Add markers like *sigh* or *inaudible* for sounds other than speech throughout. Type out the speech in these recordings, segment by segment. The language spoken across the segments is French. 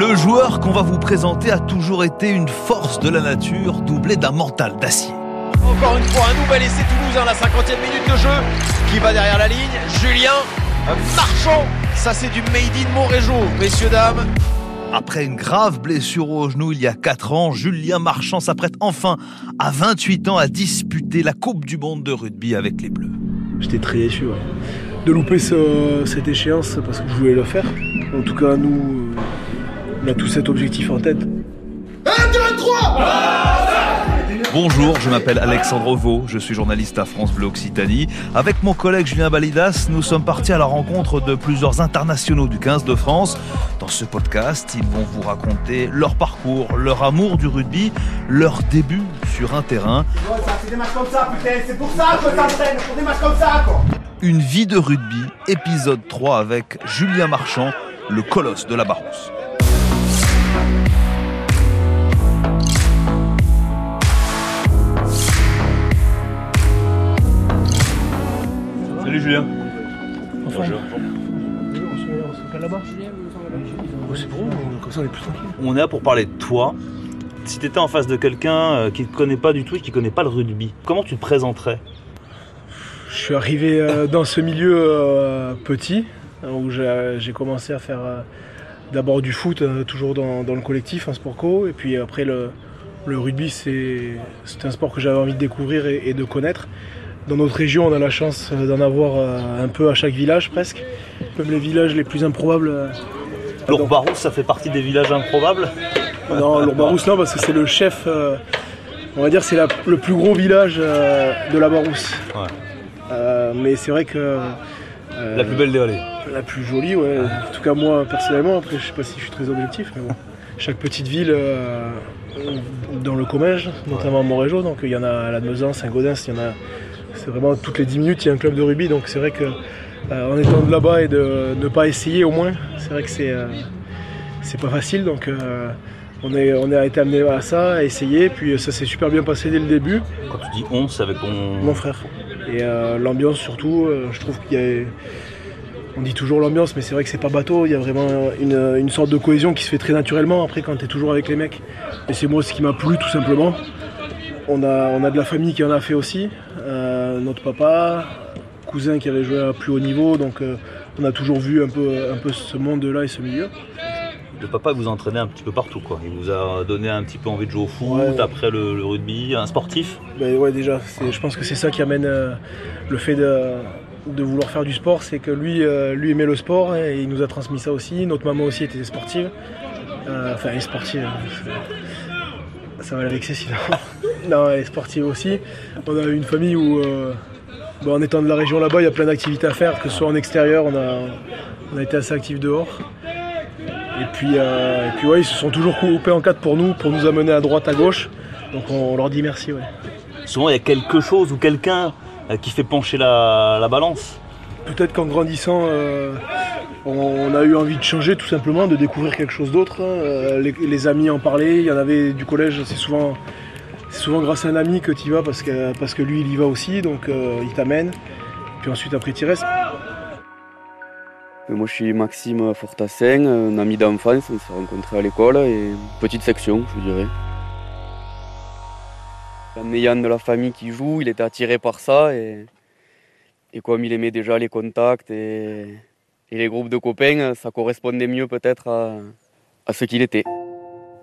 Le joueur qu'on va vous présenter a toujours été une force de la nature doublée d'un mental d'acier. Encore une fois, un nouvel essai Toulousain, la 50e minute de jeu. Qui va derrière la ligne Julien Marchand. Ça, c'est du Made in Montrégeau, messieurs, dames. Après une grave blessure au genou il y a 4 ans, Julien Marchand s'apprête enfin à 28 ans à disputer la Coupe du Monde de rugby avec les Bleus. J'étais très déçu de louper cette échéance parce que je voulais le faire. En tout cas, nous, on a tous cet objectif en tête. 1, 2, 3 Bonjour, je m'appelle Alexandre Vaux, je suis journaliste à France Bleu Occitanie. Avec mon collègue Julien Balidas, nous sommes partis à la rencontre de plusieurs internationaux du 15 de France. Dans ce podcast, ils vont vous raconter leur parcours, leur amour du rugby, leur début sur un terrain. Une vie de rugby, épisode 3 avec Julien Marchand, le colosse de la Barousse. Salut Julien. Bonjour. On là-bas oh, C'est bon, comme ça on est plus tranquille. On est là pour parler de toi. Si tu étais en face de quelqu'un euh, qui ne te connaît pas du tout et qui ne connaît pas le rugby, comment tu te présenterais? Je suis arrivé euh, dans ce milieu euh, petit, où j'ai commencé à faire d'abord du foot, toujours dans, le collectif, en sport co, et puis après le, rugby, c'est un sport que j'avais envie de découvrir et de connaître. Dans notre région, on a la chance euh, d'en avoir euh, un peu à chaque village presque. Même les villages les plus improbables. Euh, L'Ourbarousse, ça fait partie des villages improbables Non, *laughs* l'Ourbarousse, non, parce que c'est le chef. on va dire c'est le plus gros village de la Barousse. mais c'est vrai que. la plus belle des vallées. La plus jolie, ouais. En tout cas, moi, personnellement, après, je sais pas si je suis très objectif, mais bon. Chaque petite ville dans le Comminges, notamment à Montrégeau, donc il y en a à la Meusin, Saint-Gaudens, il y en a c'est vraiment toutes les 10 minutes, il y a un club de rugby. Donc c'est vrai que euh, en étant de là-bas et de ne pas essayer au moins, c'est vrai que c'est euh, pas facile. Donc euh, on, est, on a été amené à ça, à essayer. Puis ça s'est super bien passé dès le début. Quand tu dis on, c'est avec ton... Mon frère. Et l'ambiance surtout, je trouve qu'il y a on dit toujours l'ambiance, mais c'est vrai que c'est pas bateau. Il y a vraiment une, une, sorte de cohésion qui se fait très naturellement après quand tu es toujours avec les mecs. Et c'est moi ce qui m'a plu tout simplement. On a, on a de la famille qui en a fait aussi. Euh, notre papa, cousin qui avait joué à plus haut niveau, donc euh, on a toujours vu un peu, un peu ce monde-là et ce milieu. Le papa vous a entraîné un petit peu partout, quoi. Il vous a donné un petit peu envie de jouer au foot, après le, rugby, un sportif? Ben Ouais, déjà. Je pense que c'est ça qui amène euh, le fait de, vouloir faire du sport, c'est que lui, lui aimait le sport et il nous a transmis ça aussi. Notre maman aussi était sportive. enfin, elle est sportive. Ça va la vexer sinon. Non, elle est sportive aussi. On a une famille où, euh, en étant de la région là-bas, il y a plein d'activités à faire, que ce soit en extérieur, on a, on a été assez actifs dehors. Et puis, euh, et puis ouais, ils se sont toujours coupés en quatre pour nous, pour nous amener à droite, à gauche. Donc on, leur dit merci. Ouais. Souvent, il y a quelque chose ou quelqu'un euh, qui fait pencher la, balance. Peut-être qu'en grandissant, on a eu envie de changer tout simplement, de découvrir quelque chose d'autre. Hein. Les, amis en parlaient, il y en avait du collège, c'est souvent c'est souvent grâce à un ami que tu y vas parce que, parce que lui il y va aussi, donc euh, il t'amène. Puis ensuite après tu restes. Euh, moi je suis Maxime Fortassin, un ami d'enfance, on s'est rencontrés à l'école et petite section je dirais. En ayant de la famille qui joue, il était attiré par ça et, et comme il aimait déjà les contacts et, les groupes de copains, ça correspondait mieux peut-être à, à ce qu'il était.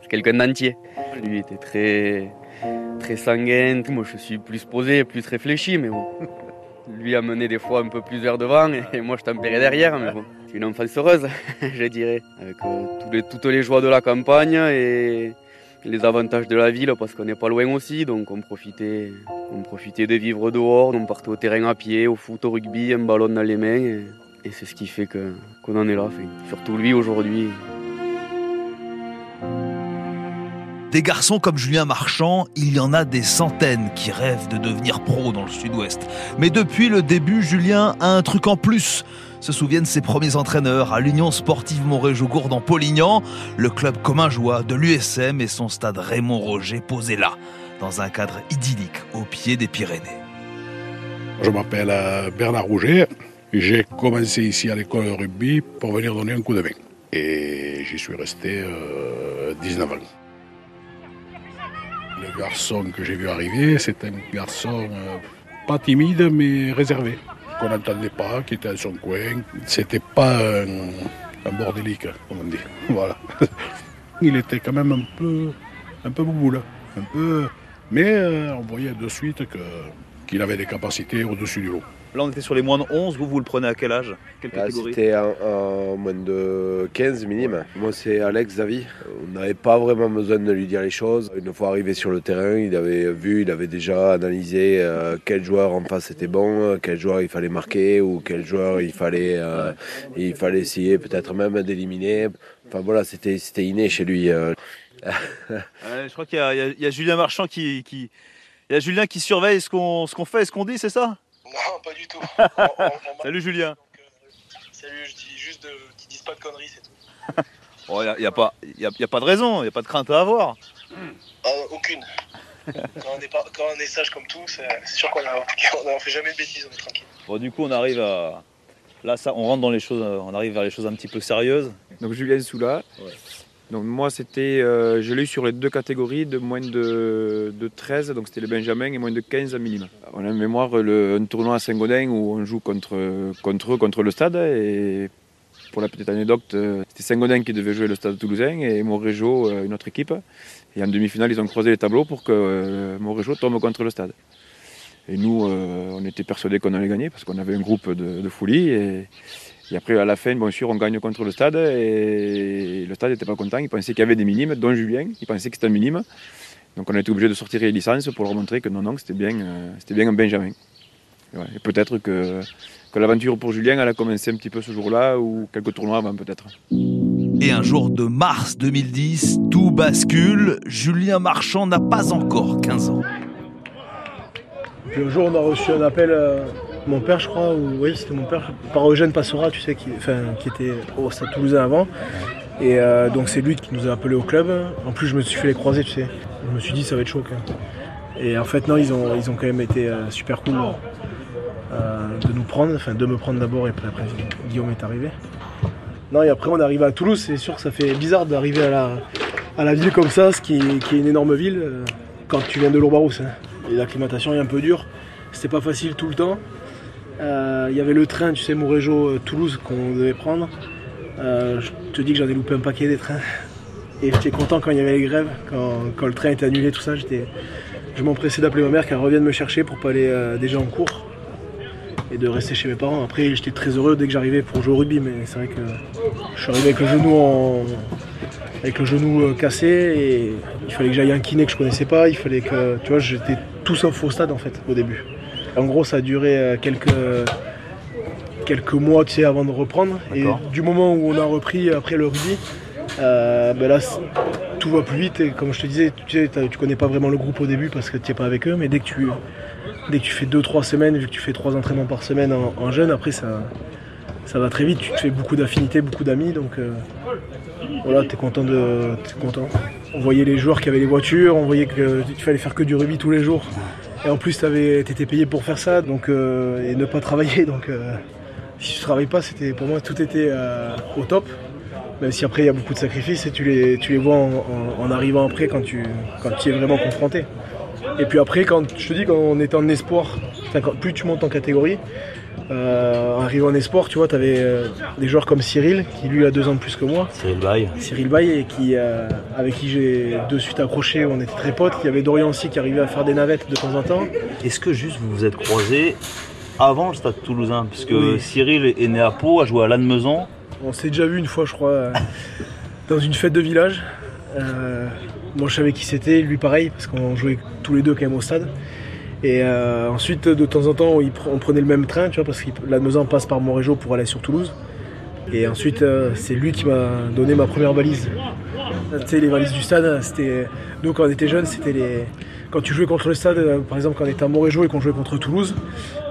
Quelqu'un d'entier. Lui était très, très sanguin. Moi, je suis plus posé, plus réfléchi, mais bon. *laughs* Lui a mené des fois un peu plus vers devant et moi, je tempérais derrière, mais bon. C'est une enfance heureuse, *laughs* je dirais, avec euh, toutes les joies de la campagne et les avantages de la ville parce qu'on n'est pas loin aussi, donc on profitait, on profitait de vivre dehors, on partait au terrain à pied, au foot, au rugby, un ballon dans les mains et, c'est ce qui fait qu'on en est là. surtout lui aujourd'hui, Des garçons comme Julien Marchand, il y en a des centaines qui rêvent de devenir pro dans le sud-ouest. Mais depuis le début, Julien a un truc en plus. Se souviennent ses premiers entraîneurs à l'Union sportive Montrégeau-Gourde en Polignan, le club commun joie de l'USM et son stade Raymond Roger posé là, dans un cadre idyllique au pied des Pyrénées. Je m'appelle euh, Bernard Rouget. J'ai commencé ici à l'école de rugby pour venir donner un coup de main. Et j'y suis resté 19 ans. Le garçon que j'ai vu arriver, c'est un garçon pas timide mais réservé, qu'on n'entendait pas, qui était à son coin. C'était pas un, bordélique, comme on dit. *laughs* Voilà. Il était quand même un peu, un peu bouboule, un mais on voyait de suite qu'il avait des capacités au-dessus du lot. Là, on était sur les moins de 11. Vous, vous le prenez à quel âge? Quelle catégorie? C'était en, moins de 15 minimes. Moi, c'est Alex Zavi. On n'avait pas vraiment besoin de lui dire les choses. Une fois arrivé sur le terrain, il avait vu, il avait déjà analysé euh, quel joueur en face était bon, quel joueur il fallait marquer ou quel joueur il fallait, euh, il fallait essayer peut-être même d'éliminer. Enfin voilà, c'était inné chez lui. Euh. *laughs* je crois qu'il y, a Julien Marchand qui, qui... Il y a Julien qui surveille ce qu'on fait et ce qu'on dit, c'est ça? Non, pas du tout. *laughs* salut Julien. Euh, salut, je dis juste qu'ils disent pas de conneries, c'est tout. *laughs* Il n'y a, pas, a, pas de raison, il n'y a pas de crainte à avoir. Ah, aucune. *laughs* quand, on est pas, quand, on est sage comme tout, c'est sûr qu'on ne fait jamais de bêtises, on est tranquille. Bon, du coup, on arrive à. Là, ça, on rentre dans les choses, on arrive vers les choses un petit peu sérieuses. Donc Julien Soula. Ouais. Donc moi, c'était, euh, je l'ai eu sur les deux catégories de moins de, 13, donc c'était le Benjamin, et moins de 15 minima. On a en mémoire un tournoi à Saint-Gaudin où on joue contre, contre eux, contre le stade. Et pour la petite anecdote, euh, c'était Saint-Gaudin qui devait jouer le stade toulousain et Montrégeau, euh, une autre équipe. Et en demi-finale, ils ont croisé les tableaux pour que Montrégeau tombe contre le stade. Et nous, on était persuadés qu'on allait gagner parce qu'on avait un groupe de, de folie. Et après, à la fin, bien sûr, on gagne contre le stade et le stade n'était pas content. Il pensait qu'il y avait des minimes, dont Julien. Il pensait que c'était un minime. Donc on a été obligé de sortir les licences pour leur montrer que non, non, c'était bien, euh, c'était bien un Benjamin. Et, peut-être que, que l'aventure pour Julien, elle a commencé un petit peu ce jour-là ou quelques tournois avant peut-être. Et un jour de mars 2010, tout bascule. Julien Marchand n'a pas encore 15 ans. Puis un jour, on a reçu un appel. Euh, mon père, je crois, ou oui, c'était mon père, par Eugène Passera, tu sais, qui, était au Stade Toulousain avant. Et euh, donc c'est lui qui nous a appelés au club. En plus, je me suis fait les croiser, tu sais. Je me suis dit, ça va être chaud. Et en fait, non, ils ont, quand même été euh, super cool euh, de nous prendre, enfin de me prendre d'abord et après, Guillaume est arrivé. Non, et après on est arrivé à Toulouse, c'est sûr que ça fait bizarre d'arriver à la, à la ville comme ça, ce qui, est une énorme ville, quand tu viens de Lourbarousse. Hein. Et l'acclimatation est un peu dure, c'était pas facile tout le temps. Euh, il y avait le train, tu sais, Montrégeau-Toulouse qu'on devait prendre. Euh, je te dis que j'en ai loupé un paquet des trains. Et j'étais content quand il y avait les grèves, quand, le train était annulé, tout ça. je m'empressais d'appeler ma mère qu'elle revienne me chercher pour pas aller euh, déjà en cours et de rester chez mes parents. Après, j'étais très heureux dès que j'arrivais pour jouer au rugby, mais c'est vrai que je suis arrivé avec le genou avec le genou cassé il fallait que j'aille un kiné que je connaissais pas. Il fallait que, tu vois, j'étais tout sauf au stade en fait au début. En gros, ça a duré euh, quelques, quelques mois tu sais, avant de reprendre. Et du moment où on a repris après le rugby, euh, ben là, tout va plus vite. Et comme je te disais, tu, sais, tu connais pas vraiment le groupe au début parce que tu n'es pas avec eux. Mais dès que tu, dès que tu fais 2-3 semaines, vu que tu fais 3 entraînements par semaine en, jeune, après ça, ça va très vite. Tu te fais beaucoup d'affinités, beaucoup d'amis. Donc euh, voilà, tu es content de. Es content. On voyait les joueurs qui avaient les voitures, on voyait qu'il fallait faire que du rugby tous les jours. Et en plus, tu étais payé pour faire ça donc, euh, et ne pas travailler. Donc, euh, si tu travailles pas, c'était, pour moi, tout était euh, au top. Même si après, il y a beaucoup de sacrifices et tu les, tu les vois en, arrivant après quand tu, quand es vraiment confronté. Et puis après, quand je te dis, quand on était en espoir, plus tu montes en catégorie, euh, arrivé en espoir, tu vois, tu avais euh, des joueurs comme Cyril, qui lui a deux ans de plus que moi. Cyril Bay. Cyril Bay, et qui, euh, avec qui j'ai de suite accroché, on était très potes. Il y avait Dorian aussi qui arrivait à faire des navettes de temps en temps. Est-ce que juste vous vous êtes croisés avant le stade toulousain? Puisque Cyril est né à Pau, a joué à Lannemezan. On s'est déjà vu une fois, je crois, *laughs* dans une fête de village. moi, je savais qui c'était, lui pareil, parce qu'on jouait tous les deux quand même au stade. Et euh, ensuite, de temps en temps, on prenait le même train, tu vois, parce que la Meusin passe par Montrégeau pour aller sur Toulouse. Et ensuite, euh, c'est lui qui m'a donné ma première valise. Tu sais, les valises du stade, c'était. Nous, quand on était jeunes, c'était les. Quand tu jouais contre le stade, euh, par exemple, quand on était à Montrégeau et qu'on jouait contre Toulouse,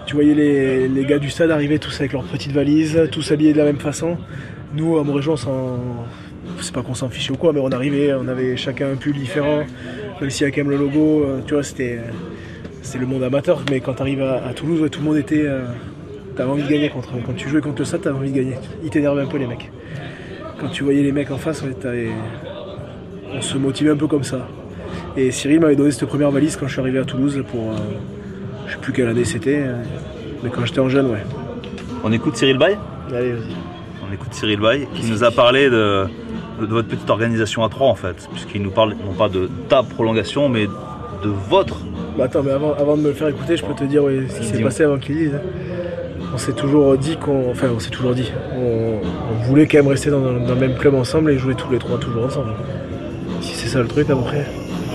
tu voyais les, gars du stade arriver tous avec leurs petites valises, tous habillés de la même façon. Nous, à Montrégeau, on s'en. C'est pas qu'on s'en fichait ou quoi, mais on arrivait, on avait chacun un pull différent, même s'il y a quand même le logo, tu vois, c'était c'est le monde amateur, mais quand tu arrives à, Toulouse, tout le monde était. Euh, t'avais envie de gagner contre. Quand tu jouais contre le SAT, t'avais envie de gagner. Ils t'énervaient un peu les mecs. quand tu voyais les mecs en face, on se motivait un peu comme ça. Et Cyril m'avait donné cette première valise quand je suis arrivé à Toulouse pour. Euh, je sais plus quelle année c'était, euh, mais quand j'étais en jeune, ouais. On écoute Cyril Bay Allez, vas-y. On écoute Cyril Bay qui nous a parlé de, votre petite organisation à trois en fait, puisqu'il nous parle non pas de ta prolongation, mais de votre. Bah attends, mais avant, de me le faire écouter, je peux te dire ce qui s'est passé avant qu'il dise. On s'est toujours dit qu'on. Enfin, on s'est toujours dit. On, voulait quand même rester dans, dans, le même club ensemble et jouer tous les trois toujours ensemble. Si c'est ça le truc après.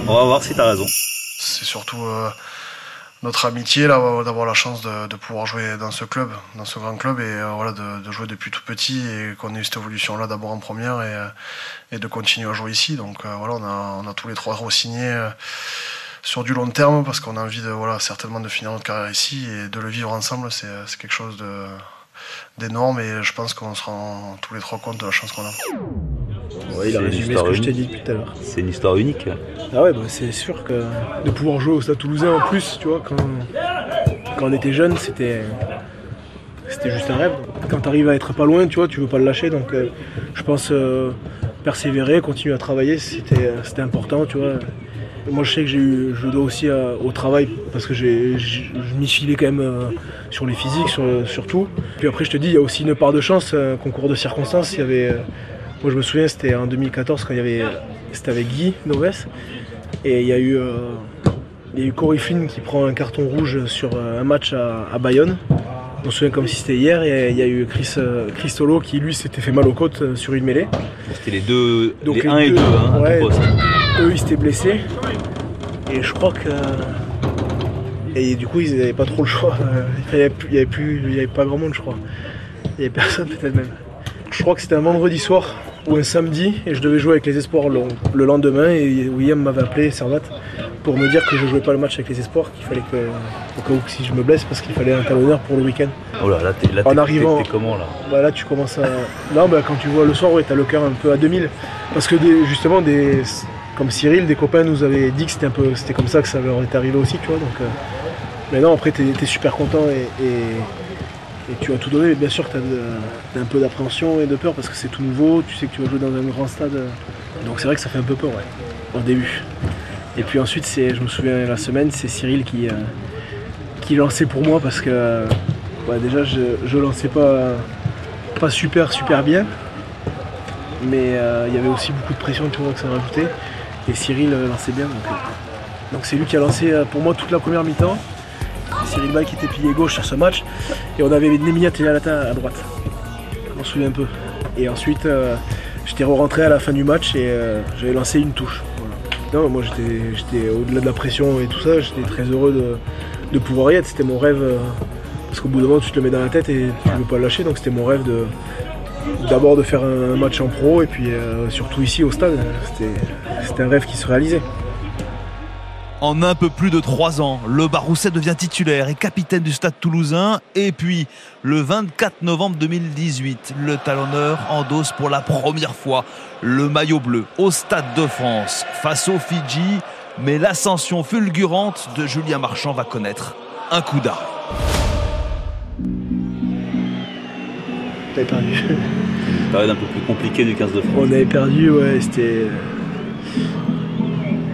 On va voir si t'as raison. C'est surtout euh, notre amitié là, d'avoir la chance de, pouvoir jouer dans ce club, dans ce grand club et euh, voilà, de, jouer depuis tout petit et qu'on ait eu cette évolution là d'abord en première et, euh, de continuer à jouer ici. Donc voilà, on a, tous les trois re-signé sur du long terme parce qu'on a envie de voilà certainement de finir notre carrière ici et de le vivre ensemble, c'est quelque chose d'énorme et je pense qu'on se rend tous les trois compte de la chance qu'on a il a résumé ce que je t'ai dit depuis tout à l'heure. C'est une histoire unique. Ah ouais, bah, c'est sûr que de pouvoir jouer au Stade Toulousain en plus, tu vois, quand, quand on était jeune, c'était c'était juste un rêve. Quand tu arrives à être pas loin, tu vois, tu veux pas le lâcher. Donc euh, je pense euh, persévérer, continuer à travailler, c'était important, tu vois. Moi je sais que j'ai eu, je dois aussi au travail parce que je m'y filais quand même euh, sur les physiques, sur, surtout. Puis après je te dis, il y a aussi une part de chance, un concours de circonstances. Il y avait moi je me souviens c'était en 2014 quand il y avait c'était avec Guy Noves et il y a eu euh, il y a eu Cory Flynn qui prend un carton rouge sur euh, un match à, Bayonne. Je me souviens comme si c'était hier et il y a eu Chris, euh, Christolo qui lui s'était fait mal aux côtes sur une mêlée. C'était les deux, les 1 et 2 hein, Eux ils s'étaient blessés et je crois que et du coup ils n'avaient pas trop le choix. *laughs* Il n'y avait, avait, plus, il y avait pas grand monde je crois. Il n'y avait personne peut-être même. Je crois que c'était un vendredi soir ou un samedi et je devais jouer avec les Espoirs le, lendemain et William m'avait appelé, Servat, pour me dire que je jouais pas le match avec les Espoirs, qu'il fallait que, au cas où si je me blesse, parce qu'il fallait un talonneur pour le week-end. Oh là, là, t'es, là en arrivant, comment là? Bah Là, tu commences à. Non, bah, quand tu vois le soir, ouais, t'as le cœur un peu à 2000. Parce que justement, des, comme Cyril, des copains nous avaient dit que c'était comme ça que ça leur était arrivé aussi, tu. Donc, euh, Mais non, après, t'es, es super content et tu as tout donné, mais bien sûr tu as, un peu d'appréhension et de peur parce que c'est tout nouveau, tu sais que tu vas jouer dans un grand stade. Donc c'est vrai que ça fait un peu peur ouais, au début. Et puis ensuite, je me souviens la semaine, c'est Cyril qui, euh, qui lançait pour moi parce que déjà je, je lançais pas, pas super super bien. Mais euh, il y avait aussi beaucoup de pression tu vois, que ça rajoutait. Et Cyril euh, lançait bien. donc c'est lui qui a lancé pour moi toute la première mi-temps. Cyril Bay qui était pilier gauche sur ce match. Et on avait Nemia Tellalata à droite. Je m'en souviens un peu. Et ensuite, euh, j'étais rentré à la fin du match et euh, j'avais lancé une touche. Non, moi j'étais au-delà de la pression et tout ça, j'étais très heureux de, pouvoir y être. C'était mon rêve. Euh, parce qu'au bout d'un moment, tu te le mets dans la tête et tu ne veux pas le lâcher. Donc c'était mon rêve de d'abord de faire un match en pro et puis surtout ici au stade. C'était un rêve qui se réalisait. En un peu plus de trois ans, le Barousset devient titulaire et capitaine du stade toulousain. Et puis, le 24 novembre 2018, le talonneur endosse pour la première fois le maillot bleu au stade de France face au Fidji. Mais l'ascension fulgurante de Julien Marchand va connaître un coup d'arrêt. On perdu. Période un peu plus compliquée du 15 de France. On avait perdu, ouais, c'était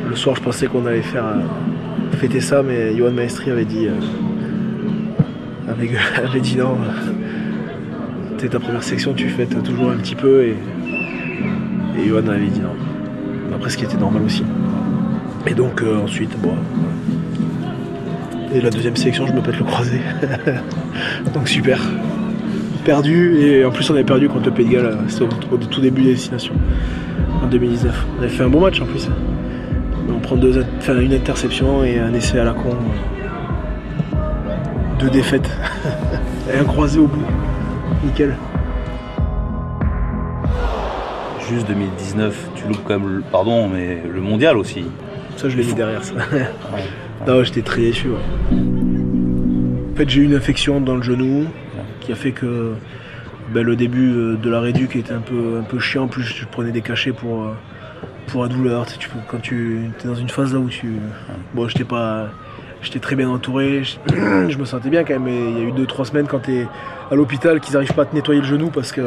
le soir, je pensais qu'on allait faire euh, fêter ça, mais Johan Maestri avait dit, euh, *laughs* avait, dit non. C'est ta première section, tu fêtes toujours un petit peu, et, et Johan avait dit non. Après, ce qui était normal aussi. Et donc euh, ensuite, bon. Et la deuxième sélection, je me pète le croisé. *laughs* donc super. Perdu, et en plus on avait perdu contre le Pays de Galles, au, tout début des destinations, en 2019. On avait fait un bon match en plus. On prend deux, une interception et un essai à la con. Deux défaites. *laughs* et un croisé au bout. Nickel. Juste 2019, tu loupes quand même, pardon, mais le mondial aussi. Ça, je l'ai mis derrière ça. *laughs* non, j'étais très déçu. En fait, j'ai eu une infection dans le genou qui a fait que ben, le début euh, de la réduc était un peu, un peu chiant. En plus, je prenais des cachets pour, euh, pour la douleur. Quand tu es dans une phase là où tu. Bon, j'étais pas, j'étais très bien entouré, je, *clears throat* me sentais bien quand même. Mais il y a eu 2-3 semaines quand tu es à l'hôpital qu'ils n'arrivent pas à te nettoyer le genou parce qu'ils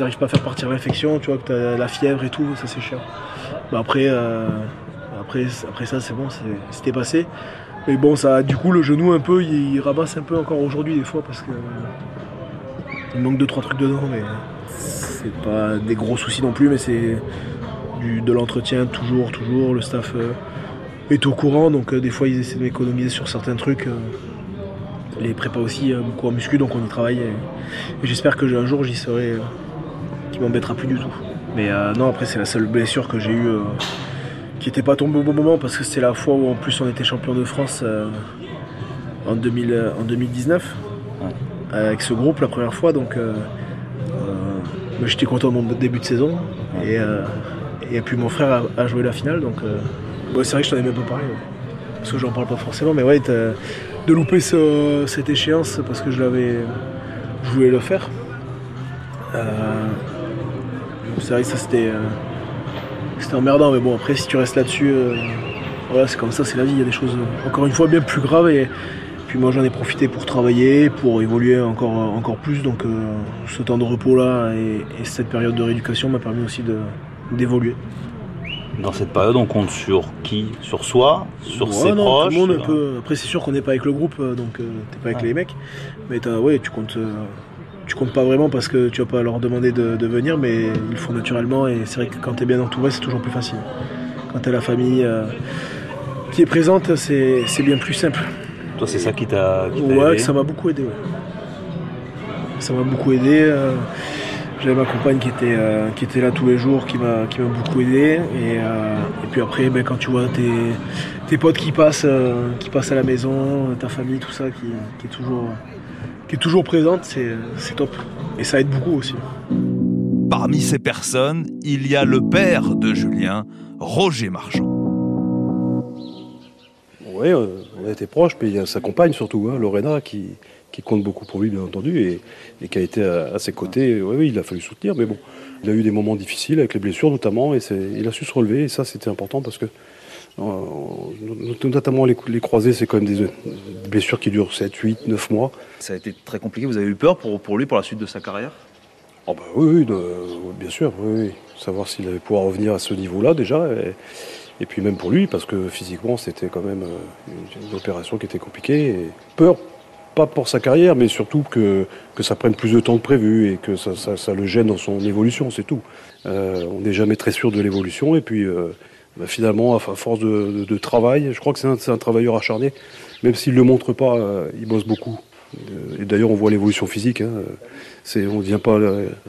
n'arrivent pas à faire partir l'infection, tu vois, que tu as la fièvre et tout, ça c'est chiant. Bah, après, euh, après, après ça, c'est bon, c'était passé. Mais bon, ça, du coup, le genou un peu, il, rabasse un peu encore aujourd'hui des fois parce que il manque deux trois trucs dedans, mais c'est pas des gros soucis non plus, mais c'est de l'entretien toujours, toujours. Le staff euh, est au courant, donc euh, des fois ils essaient de m'économiser sur certains trucs. euh, les prépas aussi, beaucoup en muscu, donc on y travaille. Et, j'espère que un jour j'y serai, qui m'embêtera plus du tout. Mais non, après c'est la seule blessure que j'ai eue, qui n'était pas tombée au bon moment parce que c'est la fois où en plus on était champion de France en, 2000, euh, en 2019 avec ce groupe la première fois. Donc euh, euh, moi, j'étais content de mon début de saison. Et, euh, puis mon frère a, joué la finale. Donc euh, ouais, c'est vrai que je t'en ai même pas parlé. Parce que j'en parle pas forcément. Mais ouais, de louper ce- cette échéance parce que je l'avais. Je voulais le faire. Euh, c'est vrai que ça c'était. euh, c'était emmerdant, mais bon, après, si tu restes là-dessus, euh, voilà, c'est comme ça, c'est la vie. Il y a des choses, euh, encore une fois, bien plus graves. Et puis moi, j'en ai profité pour travailler, pour évoluer encore, encore plus. Donc, euh, ce temps de repos-là et, et cette période de rééducation m'a permis aussi d'évoluer. Dans cette période, on compte sur qui? Sur soi? Sur Ouais, ses non, proches tout le monde Après, c'est sûr qu'on n'est pas avec le groupe, euh, donc euh, t'es pas avec Ouais. les mecs. Mais ouais, tu comptes, euh, tu comptes pas vraiment parce que tu vas pas leur demander de, de venir, mais ils le font naturellement. Et c'est vrai que quand t'es bien entouré, c'est toujours plus facile. Quand t'as la famille qui est présente, c'est bien plus simple. Toi, c'est ça qui t'a Ouais, ça m'a beaucoup aidé. ouais. Ça m'a beaucoup aidé. euh, J'avais ma compagne qui était, euh, qui était là tous les jours, qui m'a qui m'a beaucoup aidé. Et, euh, et puis après, ben, quand tu vois tes, tes potes qui passent, euh, qui passent à la maison, ta famille, tout ça, qui, qui est, toujours, qui est toujours présente, c'est c'est top. Et ça aide beaucoup aussi. Parmi ces personnes, il y a le père de Julien, Roger Marchand. Oui, euh, on a été proches, puis il y a sa compagne surtout, hein, Lorena, qui, qui compte beaucoup pour lui, bien entendu, et, et qui a été à, à ses côtés. Oui, oui, il a fallu soutenir, mais bon, il a eu des moments difficiles avec les blessures notamment, et il a su se relever, et ça c'était important parce que, euh, notamment les, les croisés, c'est quand même des, des blessures qui durent 7, 8, 9 mois. Ça a été très compliqué. Vous avez eu peur pour, pour lui, pour la suite de sa carrière? Oh bah oui, oui, de- bien sûr, oui, oui. Savoir s'il allait pouvoir revenir à ce niveau-là déjà. Et, et puis même pour lui, parce que physiquement, c'était quand même euh, une, opération qui était compliquée. Et peur, pas pour sa carrière, mais surtout que, que ça prenne plus de temps que prévu et que ça, ça- le gêne dans son évolution, c'est tout. Euh, on n'est jamais très sûr de l'évolution. Et puis euh, bah, finalement, à, force de, travail, je crois que c'est un, travailleur acharné. Même s'il ne le montre pas, il bosse beaucoup. Et d'ailleurs, on voit l'évolution physique. hein. On ne vient pas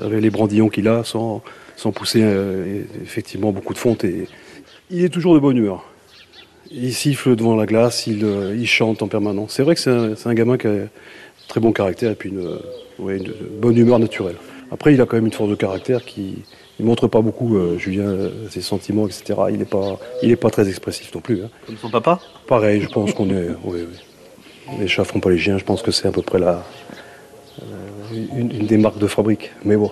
avec les brandillons qu'il a sans, sans pousser effectivement beaucoup de fonte. Il est toujours de bonne humeur. Il siffle devant la glace, il, euh, il chante en permanence. C'est vrai que c'est un, gamin qui a un très bon caractère et puis une, euh, ouais, une bonne humeur naturelle. Après, il a quand même une force de caractère qui ne montre pas beaucoup, euh, Julien, euh, ses sentiments, etc. Il n'est pas, il est pas très expressif non plus. hein. Comme son papa? Pareil, je pense qu'on est. Oui, oui. Les chats font pas les chiens, je pense que c'est à peu près la, euh, une, une des marques de fabrique. Mais bon,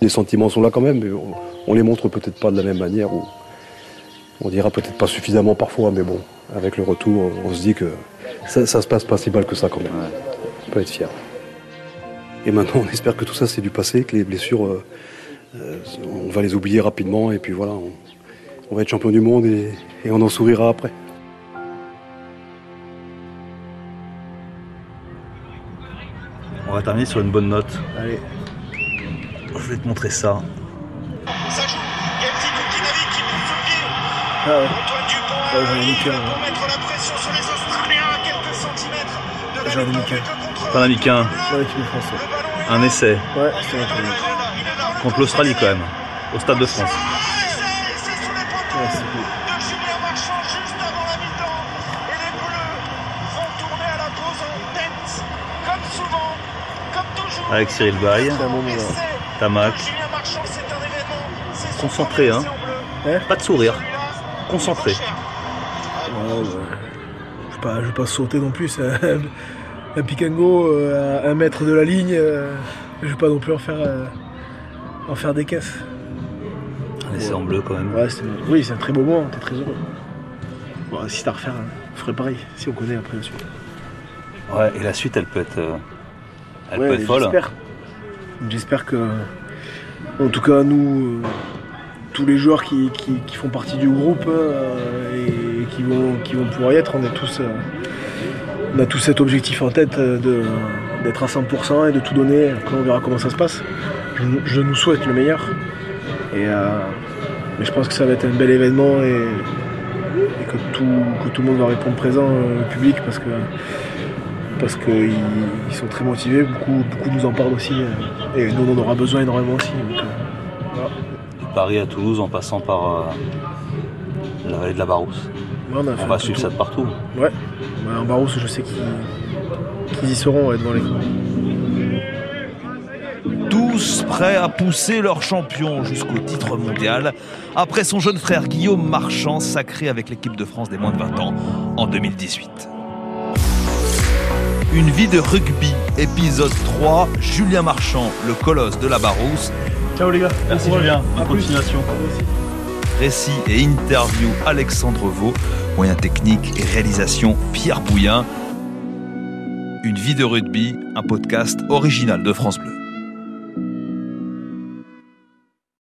les sentiments sont là quand même, mais on, on les montre peut-être pas de la même manière, ou on dira peut-être pas suffisamment parfois, mais bon, avec le retour, on se dit que ça, ça se passe pas si mal que ça quand même. On peut être fier. Et maintenant, on espère que tout ça c'est du passé, que les blessures, euh, euh, on va les oublier rapidement, et puis voilà, on, on va être champion du monde et, et on en sourira après. On va terminer sur une bonne note. Allez. Je vais te montrer ça. Ça Ah ouais. Antoine Dupont pour ouais. mettre la pression sur les Australiens à quelques centimètres de la J'en ai mis qu'un. Un essai. Ouais, mon premier. Contre l'Australie quand même. Au Stade de France. Ouais, c'est cool. Avec Cyril Bay. C'est un bon moment. Tamac. C'est. C'est Concentré, hein. Hein? Pas de sourire. Concentré. Ouais, ouais. Je vais je vais pas sauter non plus. *laughs* Un, un pick and go euh, à un mètre de la ligne. euh, je vais pas non plus en faire, euh, en faire des caisses. Essai en bleu quand même. Ouais, oui, c'est un très beau moment. T'es très heureux. Bon, si t'as à refaire, hein. ferait pareil si on connaît après la suite. Ouais, et la suite, elle peut être, elle Ouais, peut être folle. J'espère. J'espère que, en tout cas, nous, tous les joueurs qui, font partie du groupe euh, et qui vont, pouvoir y être, on a tous, euh, cet objectif en tête euh, d'être à 100% et de tout donner. On verra comment ça se passe. Je, nous souhaite le meilleur. Et, mais je pense que ça va être un bel événement et, que, tout, que tout le monde va répondre présent au public parce que parce qu'ils ils sont très motivés, beaucoup, beaucoup nous en parlent aussi, et nous on en aura besoin énormément aussi. voilà. Paris à Toulouse en passant par euh, la vallée de la Barousse. Ouais, on va suivre tout. ça de partout. Ouais, Ouais, en Barousse je sais qu'ils qu'ils y seront ouais, devant les Tous prêts à pousser leur champion jusqu'au titre mondial, après son jeune frère Guillaume Marchand sacré avec l'équipe de France des moins de 20 ans en 2018. Une vie de rugby, épisode 3, Julien Marchand, le colosse de la Barousse. Ciao les gars. Merci Bon. Julien, bonne continuation. Récit et interview Alexandre Vaux, moyens techniques et réalisation Pierre Bouillin. Une vie de rugby, un podcast original de France Bleu.